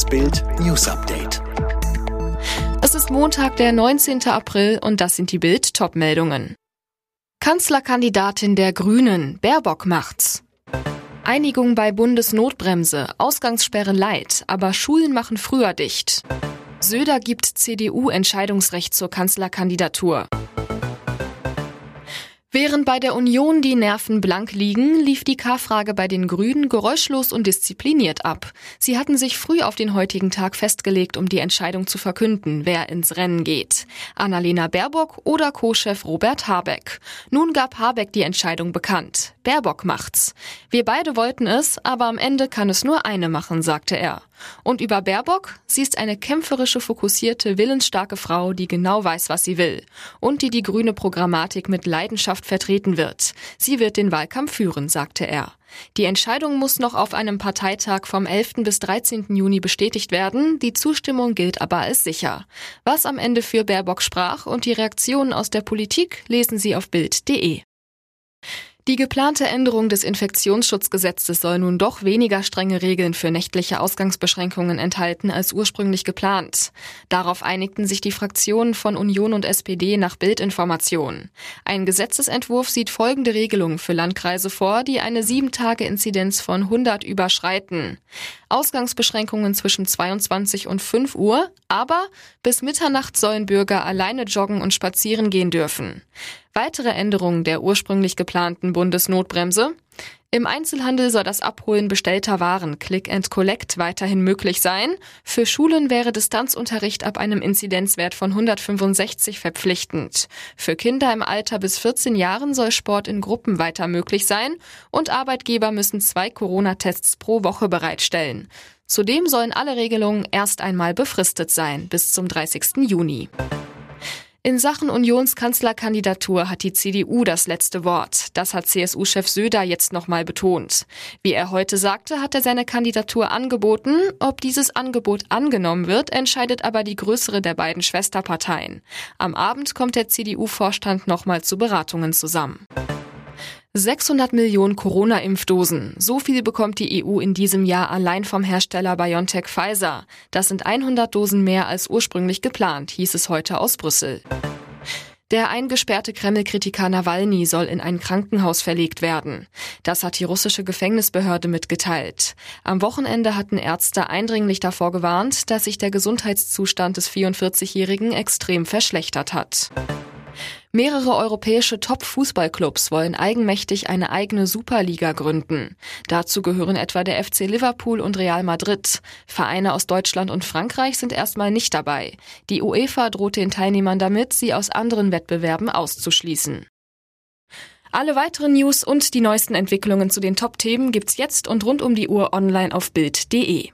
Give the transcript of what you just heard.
Das Bild News Update. Es ist Montag, der 19. April und das sind die Bild Topmeldungen. Kanzlerkandidatin der Grünen, Baerbock macht's. Einigung bei Bundesnotbremse, Ausgangssperre leid, aber Schulen machen früher dicht. Söder gibt CDU Entscheidungsrecht zur Kanzlerkandidatur. Während bei der Union die Nerven blank liegen, lief die K-Frage bei den Grünen geräuschlos und diszipliniert ab. Sie hatten sich früh auf den heutigen Tag festgelegt, um die Entscheidung zu verkünden, wer ins Rennen geht. Annalena Baerbock oder Co-Chef Robert Habeck. Nun gab Habeck die Entscheidung bekannt. Baerbock macht's. Wir beide wollten es, aber am Ende kann es nur eine machen, sagte er. Und über Baerbock, sie ist eine kämpferische, fokussierte, willensstarke Frau, die genau weiß, was sie will und die die grüne Programmatik mit Leidenschaft vertreten wird. Sie wird den Wahlkampf führen, sagte er. Die Entscheidung muss noch auf einem Parteitag vom 11. bis 13. Juni bestätigt werden. Die Zustimmung gilt aber als sicher. Was am Ende für Baerbock sprach und die Reaktionen aus der Politik lesen Sie auf Bild.de. Die geplante Änderung des Infektionsschutzgesetzes soll nun doch weniger strenge Regeln für nächtliche Ausgangsbeschränkungen enthalten als ursprünglich geplant. Darauf einigten sich die Fraktionen von Union und SPD nach Bildinformation. Ein Gesetzesentwurf sieht folgende Regelungen für Landkreise vor, die eine 7-Tage-Inzidenz von 100 überschreiten. Ausgangsbeschränkungen zwischen 22 und 5 Uhr, aber bis Mitternacht sollen Bürger alleine joggen und spazieren gehen dürfen. Weitere Änderungen der ursprünglich geplanten Bundesnotbremse. Im Einzelhandel soll das Abholen bestellter Waren Click and Collect weiterhin möglich sein. Für Schulen wäre Distanzunterricht ab einem Inzidenzwert von 165 verpflichtend. Für Kinder im Alter bis 14 Jahren soll Sport in Gruppen weiter möglich sein und Arbeitgeber müssen zwei Corona-Tests pro Woche bereitstellen. Zudem sollen alle Regelungen erst einmal befristet sein bis zum 30. Juni. In Sachen Unionskanzlerkandidatur hat die CDU das letzte Wort. Das hat CSU-Chef Söder jetzt nochmal betont. Wie er heute sagte, hat er seine Kandidatur angeboten. Ob dieses Angebot angenommen wird, entscheidet aber die größere der beiden Schwesterparteien. Am Abend kommt der CDU-Vorstand nochmal zu Beratungen zusammen. 600 Millionen Corona-Impfdosen. So viel bekommt die EU in diesem Jahr allein vom Hersteller BioNTech Pfizer. Das sind 100 Dosen mehr als ursprünglich geplant, hieß es heute aus Brüssel. Der eingesperrte Kreml-Kritiker Nawalny soll in ein Krankenhaus verlegt werden. Das hat die russische Gefängnisbehörde mitgeteilt. Am Wochenende hatten Ärzte eindringlich davor gewarnt, dass sich der Gesundheitszustand des 44-Jährigen extrem verschlechtert hat. Mehrere europäische Top-Fußballclubs wollen eigenmächtig eine eigene Superliga gründen. Dazu gehören etwa der FC Liverpool und Real Madrid. Vereine aus Deutschland und Frankreich sind erstmal nicht dabei. Die UEFA droht den Teilnehmern damit, sie aus anderen Wettbewerben auszuschließen. Alle weiteren News und die neuesten Entwicklungen zu den Top-Themen gibt's jetzt und rund um die Uhr online auf Bild.de.